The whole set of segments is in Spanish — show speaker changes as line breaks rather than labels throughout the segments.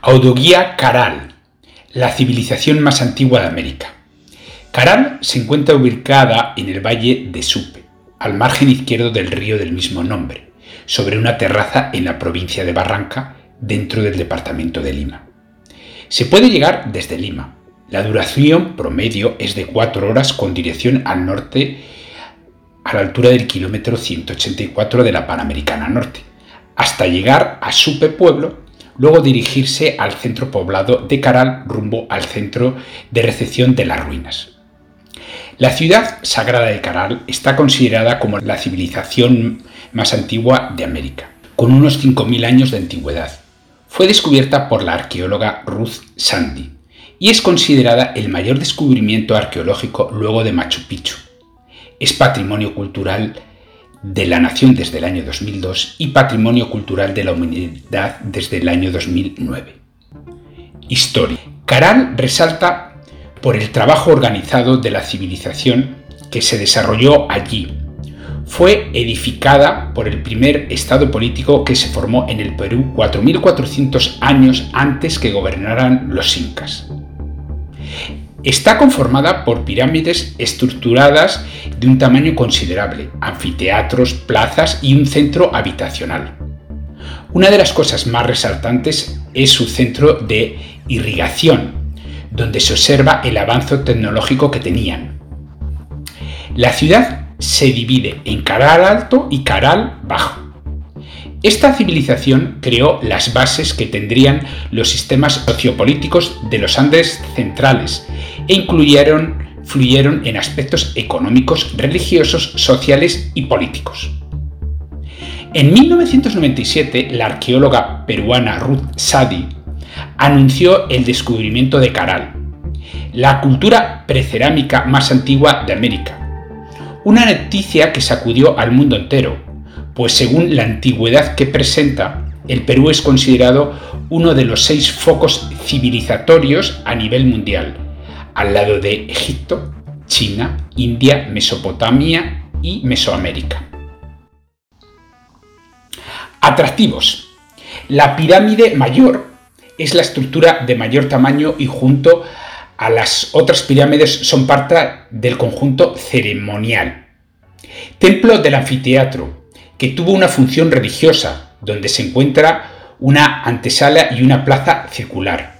Audoguía Caral, la civilización más antigua de América. Caral se encuentra ubicada en el valle de Supe, al margen izquierdo del río del mismo nombre, sobre una terraza en la provincia de Barranca, dentro del departamento de Lima. Se puede llegar desde Lima. La duración promedio es de 4 horas con dirección al norte a la altura del kilómetro 184 de la Panamericana Norte, hasta llegar a Supe Pueblo luego dirigirse al centro poblado de Caral rumbo al centro de recepción de las ruinas. La ciudad sagrada de Caral está considerada como la civilización más antigua de América, con unos 5.000 años de antigüedad. Fue descubierta por la arqueóloga Ruth Sandy y es considerada el mayor descubrimiento arqueológico luego de Machu Picchu. Es patrimonio cultural de la Nación desde el año 2002 y Patrimonio Cultural de la Humanidad desde el año 2009. Historia. Caral resalta por el trabajo organizado de la civilización que se desarrolló allí. Fue edificada por el primer estado político que se formó en el Perú 4.400 años antes que gobernaran los incas. Está conformada por pirámides estructuradas de un tamaño considerable, anfiteatros, plazas y un centro habitacional. Una de las cosas más resaltantes es su centro de irrigación, donde se observa el avance tecnológico que tenían. La ciudad se divide en Caral Alto y Caral Bajo. Esta civilización creó las bases que tendrían los sistemas sociopolíticos de los Andes centrales e incluyeron, fluyeron en aspectos económicos, religiosos, sociales y políticos. En 1997, la arqueóloga peruana Ruth Sadi anunció el descubrimiento de Caral, la cultura precerámica más antigua de América. Una noticia que sacudió al mundo entero, pues según la antigüedad que presenta, el Perú es considerado uno de los seis focos civilizatorios a nivel mundial, al lado de Egipto, China, India, Mesopotamia y Mesoamérica. Atractivos. La pirámide mayor es la estructura de mayor tamaño y junto a las otras pirámides son parte del conjunto ceremonial. Templo del anfiteatro, que tuvo una función religiosa, donde se encuentra una antesala y una plaza circular.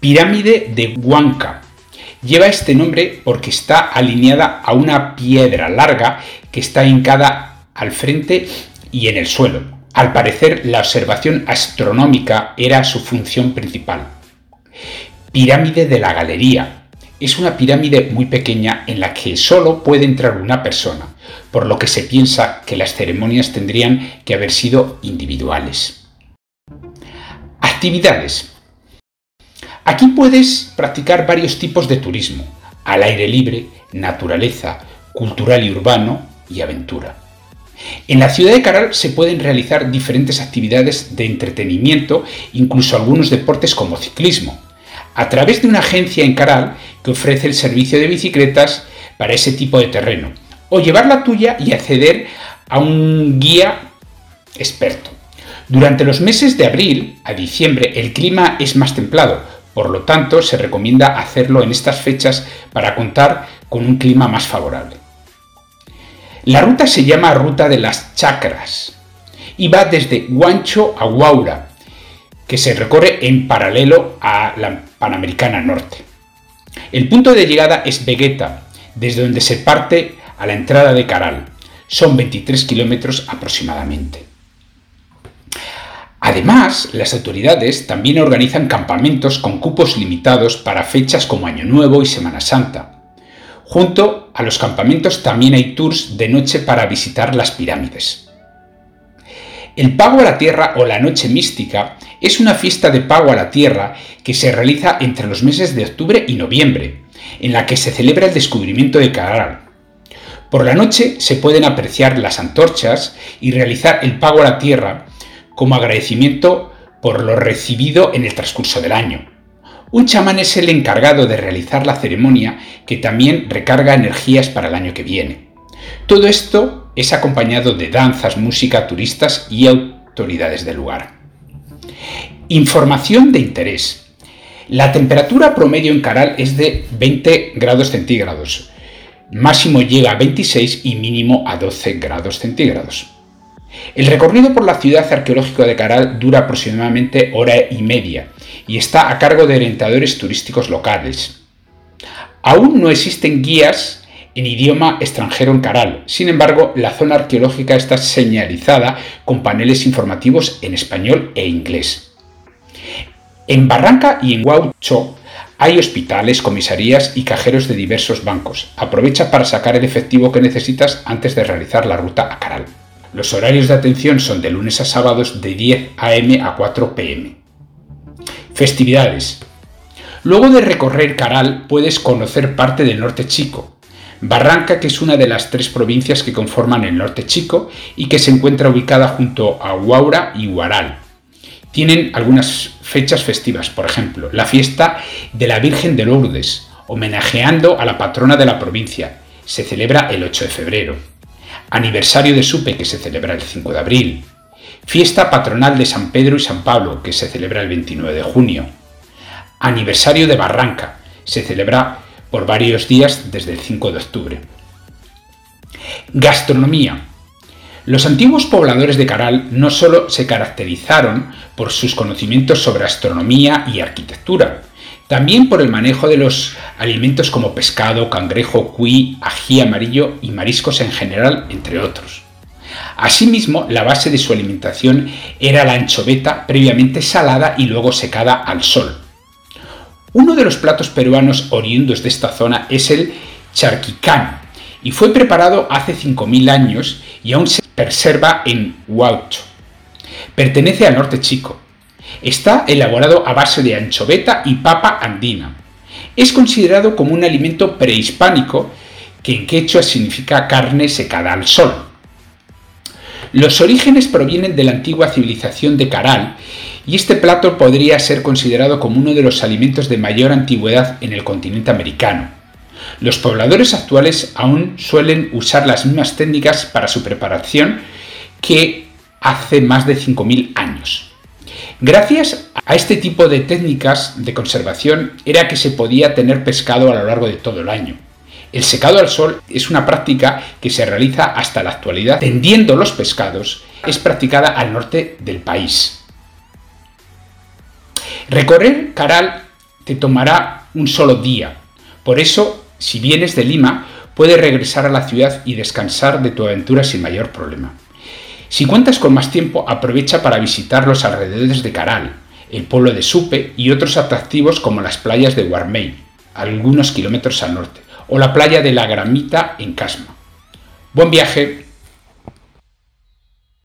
Pirámide de Huanca, Lleva este nombre porque está alineada a una piedra larga que está hincada al frente y en el suelo. Al parecer, la observación astronómica era su función principal. Pirámide de la Galería. Es una pirámide muy pequeña en la que solo puede entrar una persona, por lo que se piensa que las ceremonias tendrían que haber sido individuales. Actividades. Aquí puedes practicar varios tipos de turismo, al aire libre, naturaleza, cultural y urbano y aventura. En la ciudad de Caral se pueden realizar diferentes actividades de entretenimiento, incluso algunos deportes como ciclismo, a través de una agencia en Caral que ofrece el servicio de bicicletas para ese tipo de terreno, o llevar la tuya y acceder a un guía experto. Durante los meses de abril a diciembre el clima es más templado, por lo tanto, se recomienda hacerlo en estas fechas para contar con un clima más favorable. La ruta se llama Ruta de las Chacras y va desde Guancho a Guaura, que se recorre en paralelo a la Panamericana Norte. El punto de llegada es Vegeta, desde donde se parte a la entrada de Caral. Son 23 kilómetros aproximadamente. Además, las autoridades también organizan campamentos con cupos limitados para fechas como Año Nuevo y Semana Santa. Junto a los campamentos también hay tours de noche para visitar las pirámides. El Pago a la Tierra o la Noche Mística es una fiesta de pago a la Tierra que se realiza entre los meses de octubre y noviembre, en la que se celebra el descubrimiento de Caral. Por la noche se pueden apreciar las antorchas y realizar el pago a la Tierra como agradecimiento por lo recibido en el transcurso del año. Un chamán es el encargado de realizar la ceremonia que también recarga energías para el año que viene. Todo esto es acompañado de danzas, música, turistas y autoridades del lugar. Información de interés. La temperatura promedio en Caral es de 20 grados centígrados. Máximo llega a 26 y mínimo a 12 grados centígrados. El recorrido por la ciudad arqueológica de Caral dura aproximadamente hora y media y está a cargo de orientadores turísticos locales. Aún no existen guías en idioma extranjero en Caral. Sin embargo, la zona arqueológica está señalizada con paneles informativos en español e inglés. En Barranca y en Guaucho hay hospitales, comisarías y cajeros de diversos bancos. Aprovecha para sacar el efectivo que necesitas antes de realizar la ruta a Caral. Los horarios de atención son de lunes a sábados de 10 a.m. a 4 p.m. Festividades. Luego de recorrer Caral puedes conocer parte del norte chico, Barranca, que es una de las tres provincias que conforman el norte chico y que se encuentra ubicada junto a Huaura y Huaral. Tienen algunas fechas festivas, por ejemplo, la fiesta de la Virgen de Lourdes, homenajeando a la patrona de la provincia. Se celebra el 8 de febrero. Aniversario de Supe, que se celebra el 5 de abril. Fiesta patronal de San Pedro y San Pablo, que se celebra el 29 de junio. Aniversario de Barranca, se celebra por varios días desde el 5 de octubre. Gastronomía. Los antiguos pobladores de Caral no solo se caracterizaron por sus conocimientos sobre astronomía y arquitectura, también por el manejo de los alimentos como pescado, cangrejo, cuy, ají amarillo y mariscos en general, entre otros. Asimismo, la base de su alimentación era la anchoveta previamente salada y luego secada al sol, uno de los platos peruanos oriundos de esta zona es el charquicán y fue preparado hace 5.000 años y aún se preserva en Huaucho. Pertenece al norte chico. Está elaborado a base de anchoveta y papa andina. Es considerado como un alimento prehispánico que en quechua significa carne secada al sol. Los orígenes provienen de la antigua civilización de Caral y este plato podría ser considerado como uno de los alimentos de mayor antigüedad en el continente americano. Los pobladores actuales aún suelen usar las mismas técnicas para su preparación que hace más de 5.000 años. Gracias a este tipo de técnicas de conservación era que se podía tener pescado a lo largo de todo el año. El secado al sol es una práctica que se realiza hasta la actualidad tendiendo los pescados. Es practicada al norte del país. Recorrer Caral te tomará un solo día. Por eso, si vienes de Lima, puedes regresar a la ciudad y descansar de tu aventura sin mayor problema. Si cuentas con más tiempo, aprovecha para visitar los alrededores de Caral, el pueblo de Supe y otros atractivos como las playas de Guarmey, algunos kilómetros al norte, o la playa de la Gramita en Casma. Buen viaje.